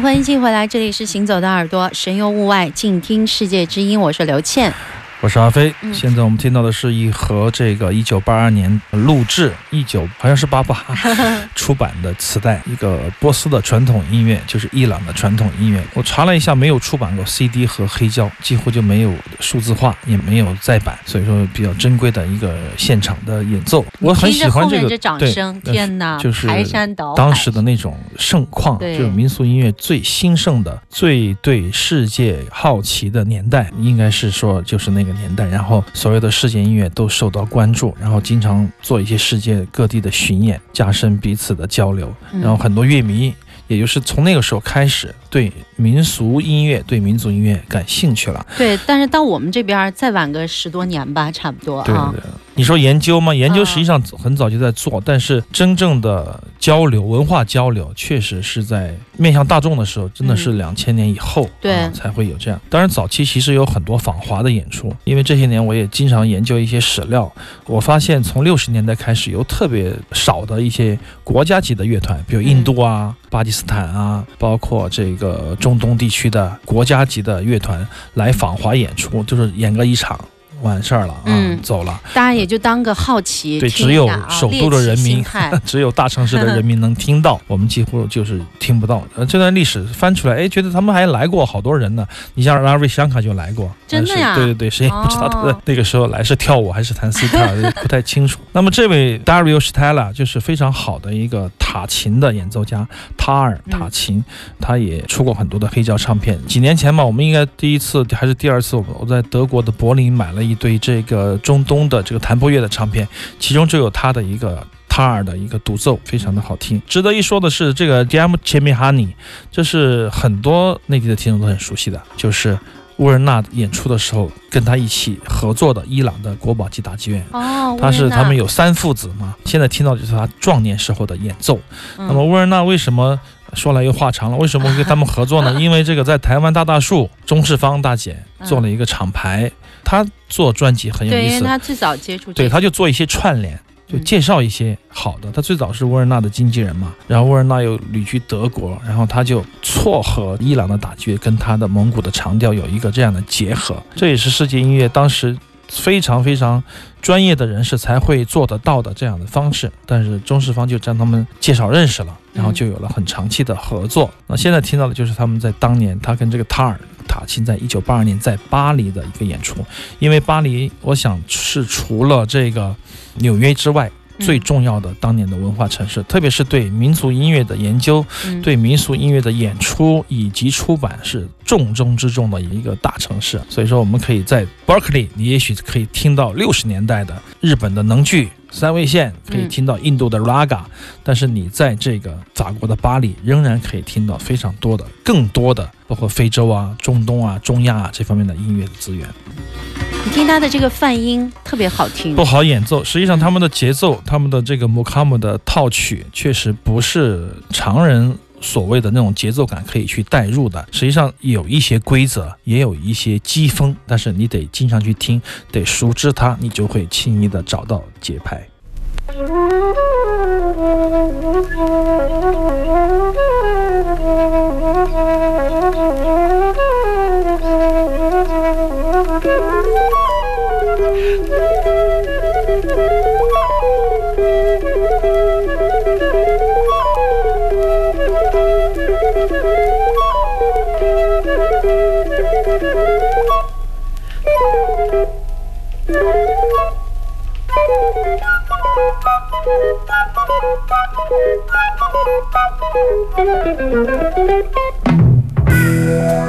欢迎进回来，这里是行走的耳朵，神游物外，静听世界之音。我是刘倩，我是阿飞。嗯现在我们听到的是一盒这个一九八二年录制，一九好像是八八 出版的磁带，一个波斯的传统音乐，就是伊朗的传统音乐。我查了一下，没有出版过 CD 和黑胶，几乎就没有数字化，也没有再版，所以说比较珍贵的一个现场的演奏。我很喜欢这个对天哪，就是排山倒海。当时的那种盛况，对就是民俗音乐最兴盛的、最对世界好奇的年代，应该是说就是那个年代。然后所有的世界音乐都受到关注，然后经常做一些世界各地的巡演，加深彼此的交流。嗯然后很多乐迷，也就是从那个时候开始对民俗音乐、对民族音乐感兴趣了。对，但是到我们这边再晚个十多年吧，差不多对对，你说研究吗？研究嗯实际上很早就在做，但是真正的交流、文化交流，确实是在面向大众的时候，真的是两千年以后、才会有这样。当然，早期其实有很多访华的演出，因为这些年我也经常研究一些史料，我发现从六十年代开始，有特别少的一些国家级的乐团，比如印度啊、巴基斯坦啊，包括这个中东地区的国家级的乐团来访华演出，就是演个一场。完事儿了啊，嗯走了。大家也就当个好奇，对，只有首都的人民 只有大城市的人民能听到，我们几乎就是听不到。呃，这段历史翻出来，哎，觉得他们还来过好多人呢。你像拉瑞香卡就来过，真的呀对对对，谁也不知道他那个时候来是跳舞还是弹吉他，不太清楚。那么这位 Dario Stella 就是非常好的一个塔琴的演奏家，塔尔塔琴，他也出过很多的黑胶唱片。几年前吧，我们应该第一次还是第二次，我我在德国的柏林买了一堆这个中东的这个弹拨乐的唱片，其中就有他的一个。塔尔的一个独奏非常的好听。值得一说的是，这个 Jam Chemihani，这是很多内地的听众都很熟悉的，就是乌尔纳演出的时候跟他一起合作的伊朗的国宝级打击乐。哦，他是他们有三父子嘛，现在听到就是他壮年时候的演奏。嗯那么乌尔纳为什么说来又话长了？为什么会跟他们合作呢？因为这个在台湾大大树钟世芳大姐做了一个厂牌，她做专辑很有对，因为意思，他最早接触这对，他就做一些串联。就嗯介绍一些好的，他最早是沃尔纳的经纪人嘛，然后沃尔纳又旅居德国，然后他就撮合伊朗的打击乐跟他的蒙古的长调有一个这样的结合，这也是世界音乐当时非常非常专业的人士才会做得到的这样的方式。但是中视方就将他们介绍认识了，然后就有了很长期的合作。那现在听到的就是他们在当年他跟这个塔尔塔钦在一九八二年在巴黎的一个演出，因为巴黎我想是除了这个纽约之外。最重要的当年的文化城市，特别是对民族音乐的研究、嗯对民俗音乐的演出以及出版是重中之重的一个大城市。所以说，我们可以在 Berkeley，你也许可以听到六十年代的日本的能剧。三味线可以听到印度的 raga，、但是你在这个法国的巴黎仍然可以听到非常多的、更多的，包括非洲啊、中东啊、中亚啊这方面的音乐的资源。你听他的这个泛音特别好听不，好演奏。实际上，他们的节奏、他们的这个 mukamu 的套曲，确实不是常人所谓的那种节奏感可以去带入的。实际上有一些规则，也有一些机锋，但是你得经常去听，得熟知它，你就会轻易的找到节拍。Thank you.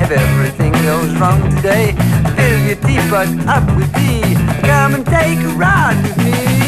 If everything goes wrong today, fill your teapot up with tea. Come and take a ride with me.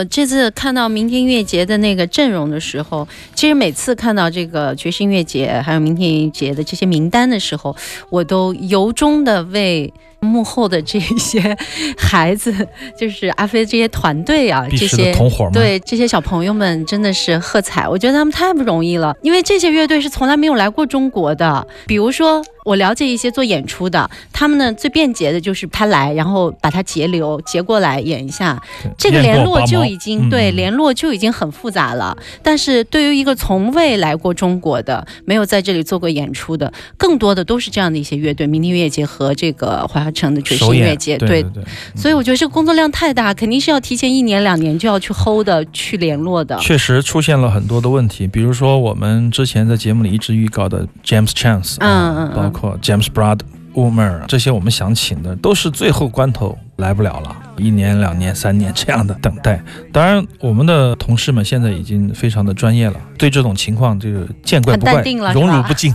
我这次看到明天音乐节的那个阵容的时候，其实每次看到这个爵士音乐节还有明天音乐节的这些名单的时候，我都由衷的为幕后的这些 孩子，就是阿飞这些团队啊，这些同伙们对这些小朋友们真的是喝彩，我觉得他们太不容易了，因为这些乐队是从来没有来过中国的，比如说。我了解一些做演出的，他们呢最便捷的就是他来，然后把他截流截过来演一下，这个联络就已经对嗯联络就已经很复杂了。但是对于一个从未来过中国的、没有在这里做过演出的，更多的都是这样的一些乐队，明天音乐节和这个华城的爵士音乐节，对对对，所以我觉得这个工作量太大，肯定是要提前一年两年就要去 hold 的、去联络的。确实出现了很多的问题，比如说我们之前在节目里一直预告的 James Chance，嗯啊嗯嗯包括 James Broad。Umer 这些我们想请的都是最后关头来不了了，一年、两年、三年这样的等待。当然，我们的同事们现在已经非常的专业了，对这种情况这个见怪不怪荣辱不惊。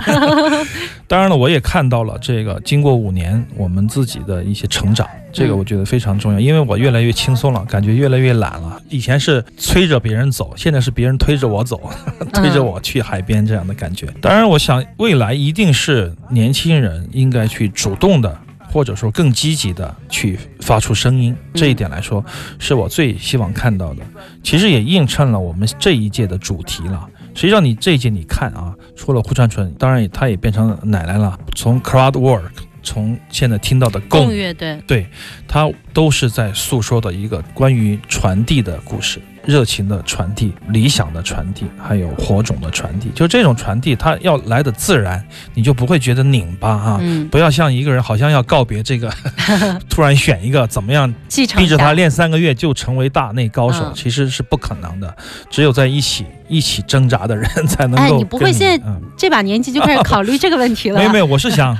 当然了，我也看到了这个经过五年我们自己的一些成长，这个嗯我觉得非常重要，因为我越来越轻松了，感觉越来越懒了。以前是催着别人走，现在是别人推着我走，推着我去海边这样的感觉。当然，我想未来一定是年轻人应该去主动的。或者说更积极的去发出声音。这一点来说，是我最希望看到的。其实也映衬了我们这一届的主题了。实际上，你这一届你看啊，除了胡传纯，当然也他也变成奶奶了。从 crowd work，从现在听到的共乐队，对，他都是在诉说的一个关于传递的故事，热情的传递、理想的传递，还有火种的传递。就这种传递，它要来的自然，你就不会觉得拧巴啊。嗯，不要像一个人好像要告别这个，突然选一个怎么样，逼着他练三个月就成为大内高手，嗯其实是不可能的。只有在一起一起挣扎的人才能够跟。哎你不会现在嗯这把年纪就开始考虑这个问题了。没有没有，我是想，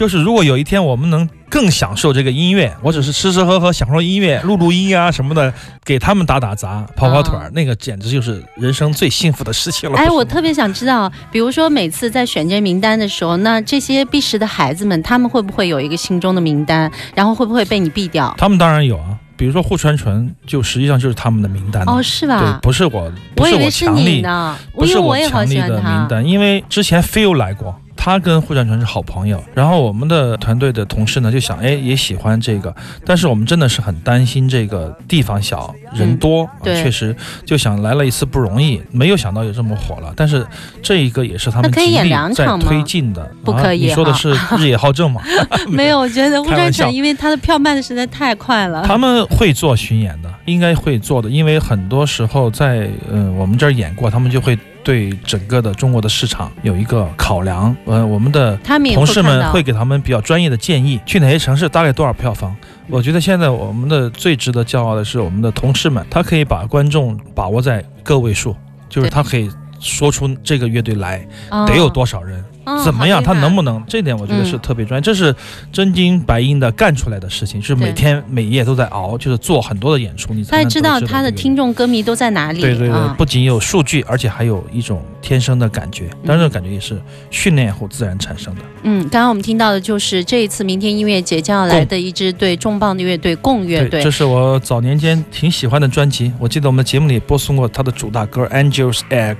就是如果有一天我们能更享受这个音乐，我只是吃吃喝喝享受音乐，录录音啊什么的，给他们打打杂、跑跑腿儿，啊那个简直就是人生最幸福的事情了。哎，我特别想知道，比如说每次在选这名单的时候，那这些必识的孩子们，他们会不会有一个心中的名单，然后会不会被你毙掉？他们当然有啊，比如说户川纯，就实际上就是他们的名单呢哦，是对吧，？不是我，不是我以为是强力，你呢，不是我也好喜欢他名。单，因为之前 Feel 来过。他跟户川纯是好朋友，然后我们的团队的同事呢就想，哎，也喜欢这个，但是我们真的是很担心这个地方小人多，确实就想来了一次不容易，没有想到有这么火了。但是这一个也是他们那可以演极力在推进的，不可以啊你说的是日野浩正吗？没有，我觉得户开玩笑川纯，因为他的票卖的实在太快了。他们会做巡演的，应该会做的，因为很多时候在嗯、我们这儿演过，他们就会对整个的中国的市场有一个考量。呃，我们的同事们会给他们比较专业的建议，去哪些城市大概多少票房。我觉得现在我们的最值得骄傲的是我们的同事们，他可以把观众把握在个位数，就是他可以说出这个乐队来哦得有多少人。哦怎么样？他能不能？这点我觉得是嗯特别专业，这是真金白银的干出来的事情，是每天每夜都在熬，就是做很多的演出，你才知道他的听众歌迷都在哪里。对对对，啊不仅有数据，而且还有一种天生的感觉，当然这种感觉也是训练后自然产生的。嗯，刚刚我们听到的就是这一次明天音乐节将要来的一支对重磅的乐队共乐队这。是我早年间挺喜欢的专辑，我记得我们的节目里播送过他的主打歌《Angel's Egg》，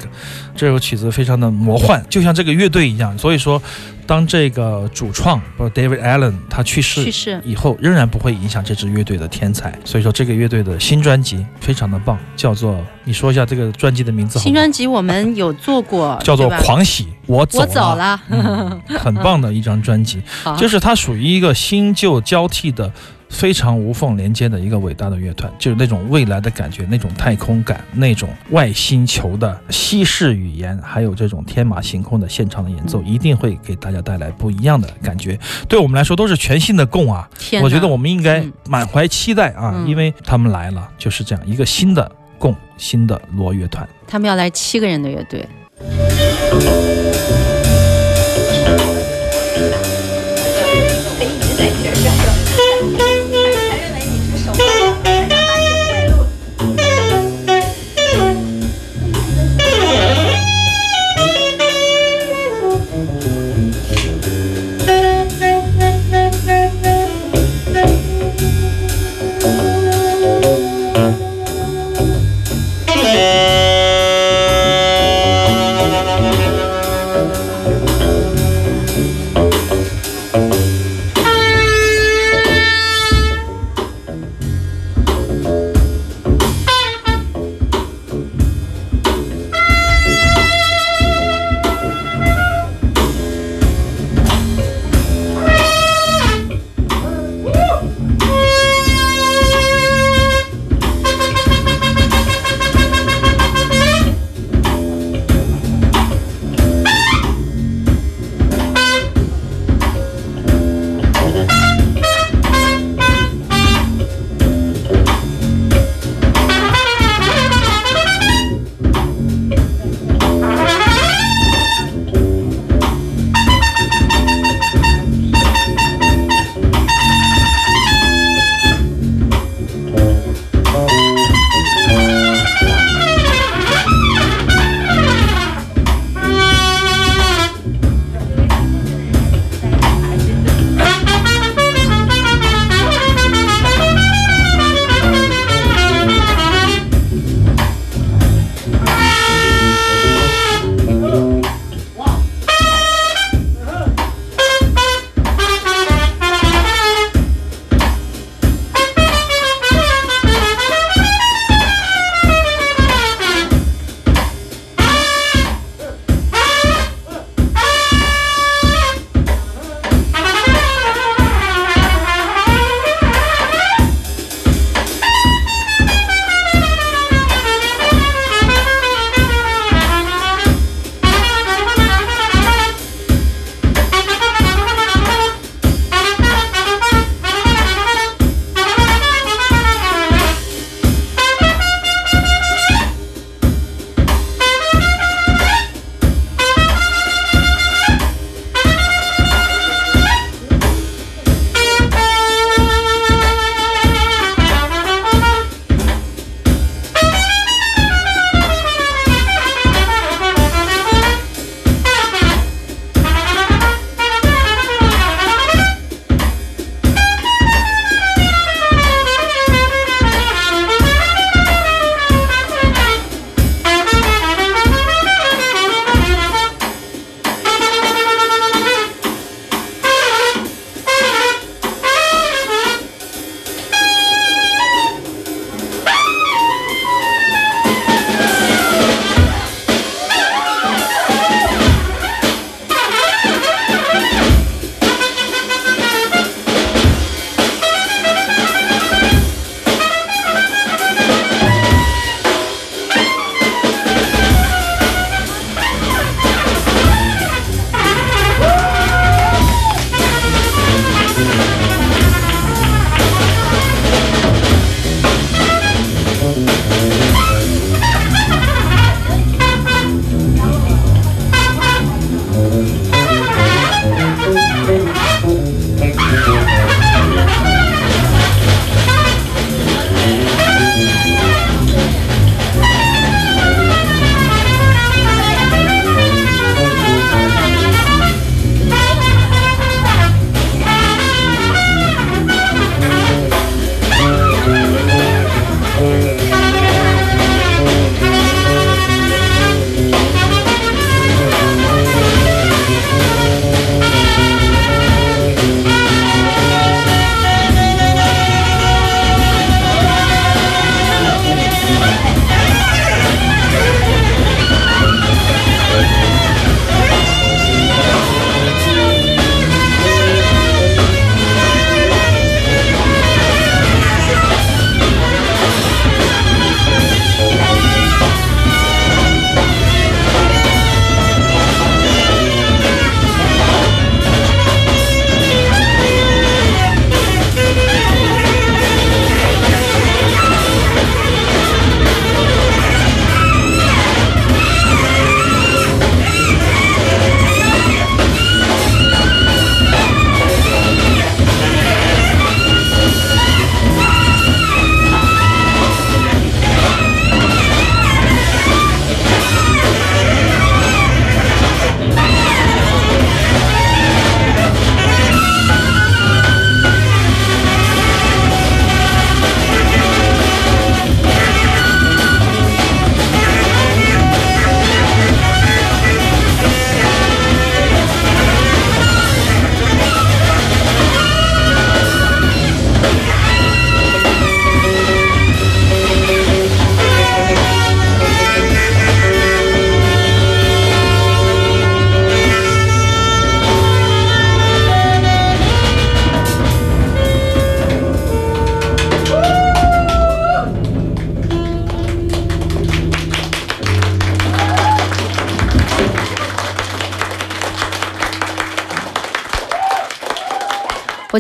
这首曲子非常的魔幻，就像这个乐队一样。所以说，当这个主创不是 David Allen 他去世去世以后，仍然不会影响这支乐队的天才。所以说，这个乐队的新专辑非常的棒，叫做你说一下这个专辑的名字好吗？新专辑我们有做过，叫做《狂喜》，我走我走了，嗯很棒的一张专辑，就是它属于一个新旧交替的。非常无缝连接的一个伟大的乐团，就是那种未来的感觉，那种太空感，那种外星球的西式语言，还有这种天马行空的现场的演奏，一定会给大家带来不一样的感觉对我们来说都是全新的供啊。我觉得我们应该满怀期待啊因为他们来了就是这样一个新的供新的罗乐团。他们要来七个人的乐队。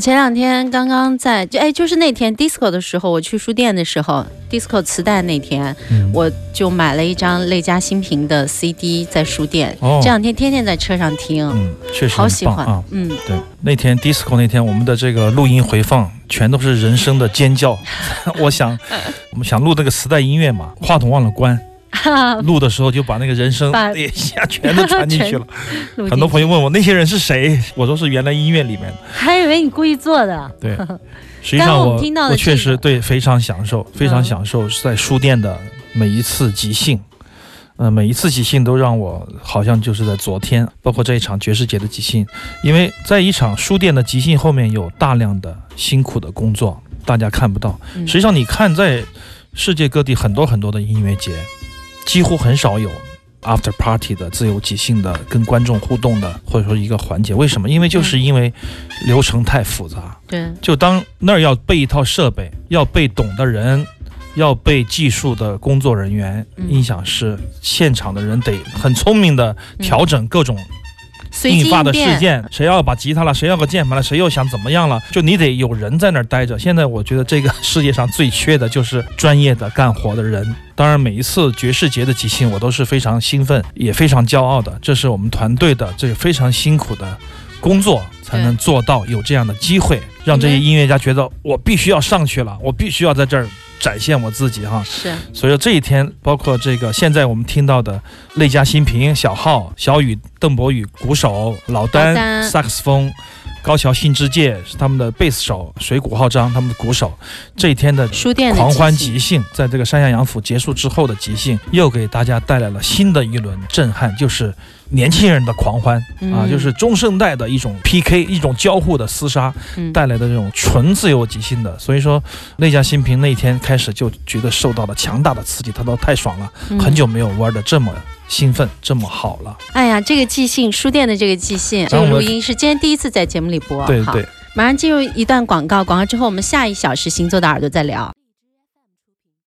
前两天刚刚在，就哎，就是那天 disco 的时候，我去书店的时候，disco 磁带那天，嗯我就买了一张类加新平的 CD 在书店，哦这两天天天在车上听，嗯，确实好喜欢，啊。嗯，对，那天 disco 那天，我们的这个录音回放全都是人声的尖叫。我想，我们想录那个磁带音乐嘛，话筒忘了关，录的时候就把那个人声把一下全都传进去了。很多朋友问我那些人是谁，我说是原来音乐里面的。还以为你故意做的，对，实际上我我确实对非常享受，非常嗯享受在书店的每一次即兴。呃，每一次即兴都让我好像就是在昨天，包括这一场爵士节的即兴，因为在一场书店的即兴后面有大量的辛苦的工作，大家看不到。嗯实际上，你看在世界各地很多很多的音乐节，几乎很少有 after party 的自由即兴的跟观众互动的，或者说一个环节。为什么？因为就是因为流程太复杂。对，就当那儿要备一套设备，要备懂的人，要备技术的工作人员、嗯音响师，现场的人得很聪明的调整各种随机引发的应变事件，谁要把吉他了，谁要个键盘了，谁又想怎么样了，就你得有人在那儿待着。现在我觉得这个世界上最缺的就是专业的干活的人。当然，每一次爵士节的即兴，我都是非常兴奋，也非常骄傲的。这是我们团队的这个非常辛苦的工作，才能做到有这样的机会，让这些音乐家觉得我必须要上去了，我必须要在这儿展现我自己哈。是。所以说这一天，包括这个现在我们听到的内嘉新平、小浩、小雨、邓博宇鼓手、老丹老丹。萨克斯风、高桥幸之介是他们的贝斯手、水谷浩章他们的鼓手。这一天的书店狂欢即兴，在这个山下洋府结束之后的即兴，又给大家带来了新的一轮震撼，就是年轻人的狂欢啊，嗯就是中生代的一种 PK，一种交互的厮杀嗯带来的这种纯自由即兴的。所以说，内家新平那一天开始就觉得受到了强大的刺激，他都太爽了，嗯很久没有玩的这么兴奋，这么好了。哎呀，这个即兴书店的这个即兴，这个录音是今天第一次在节目里播。好对对。马上进入一段广告，广告之后我们下一小时星座的耳朵再聊。